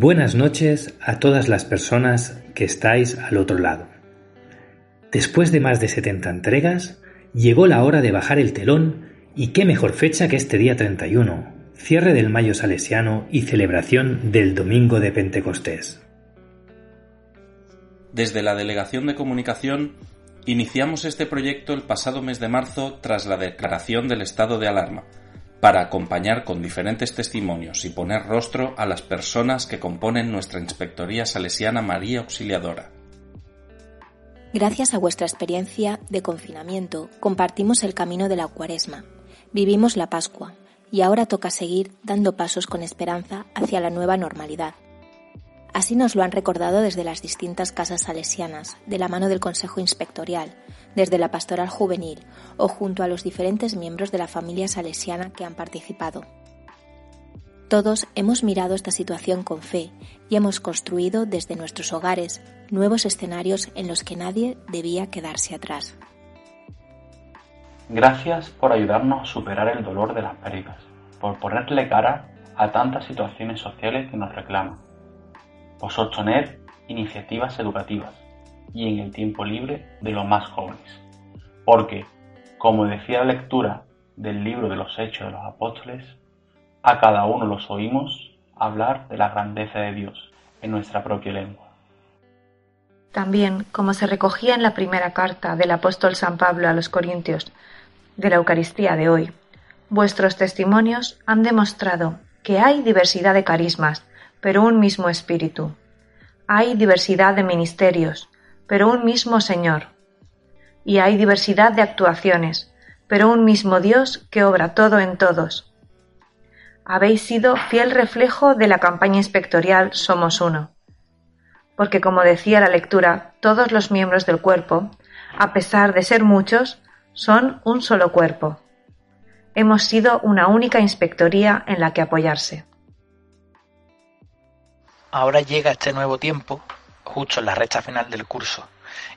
Buenas noches a todas las personas que estáis al otro lado. Después de más de 70 entregas, llegó la hora de bajar el telón y qué mejor fecha que este día 31, cierre del Mayo Salesiano y celebración del Domingo de Pentecostés. Desde la Delegación de Comunicación iniciamos este proyecto el pasado mes de marzo tras la declaración del estado de alarma para acompañar con diferentes testimonios y poner rostro a las personas que componen nuestra Inspectoría Salesiana María Auxiliadora. Gracias a vuestra experiencia de confinamiento, compartimos el camino de la cuaresma, vivimos la Pascua y ahora toca seguir dando pasos con esperanza hacia la nueva normalidad. Así nos lo han recordado desde las distintas casas salesianas, de la mano del Consejo Inspectorial, desde la Pastoral Juvenil o junto a los diferentes miembros de la familia salesiana que han participado. Todos hemos mirado esta situación con fe y hemos construido desde nuestros hogares nuevos escenarios en los que nadie debía quedarse atrás. Gracias por ayudarnos a superar el dolor de las pérdidas, por ponerle cara a tantas situaciones sociales que nos reclaman, por sostener iniciativas educativas, y en el tiempo libre de los más jóvenes. Porque, como decía la lectura del libro de los Hechos de los Apóstoles, a cada uno los oímos hablar de la grandeza de Dios en nuestra propia lengua. También, como se recogía en la primera carta del apóstol San Pablo a los Corintios de la Eucaristía de hoy, vuestros testimonios han demostrado que hay diversidad de carismas, pero un mismo espíritu. Hay diversidad de ministerios, pero un mismo Señor. Y hay diversidad de actuaciones, pero un mismo Dios que obra todo en todos. Habéis sido fiel reflejo de la campaña inspectorial Somos Uno. Porque como decía la lectura, todos los miembros del cuerpo, a pesar de ser muchos, son un solo cuerpo. Hemos sido una única inspectoría en la que apoyarse. Ahora llega este nuevo tiempo justo en la recta final del curso,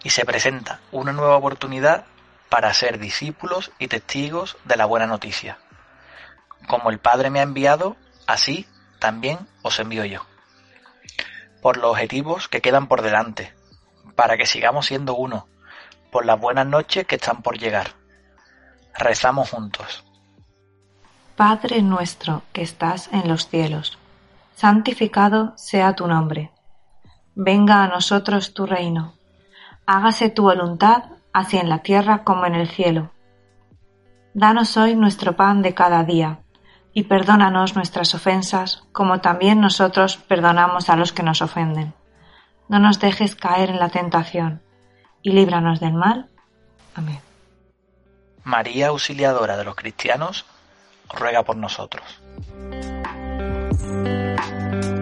y se presenta una nueva oportunidad para ser discípulos y testigos de la buena noticia. Como el Padre me ha enviado, así también os envío yo. Por los objetivos que quedan por delante, para que sigamos siendo uno, por las buenas noches que están por llegar. Rezamos juntos. Padre nuestro que estás en los cielos, santificado sea tu nombre Venga a nosotros tu reino. Hágase tu voluntad, así en la tierra como en el cielo. Danos hoy nuestro pan de cada día, y perdónanos nuestras ofensas, como también nosotros perdonamos a los que nos ofenden. No nos dejes caer en la tentación, y líbranos del mal. Amén. María Auxiliadora de los cristianos, ruega por nosotros.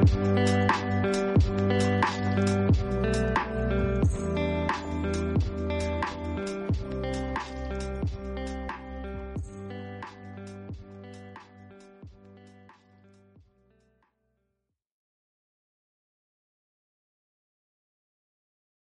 Thank you.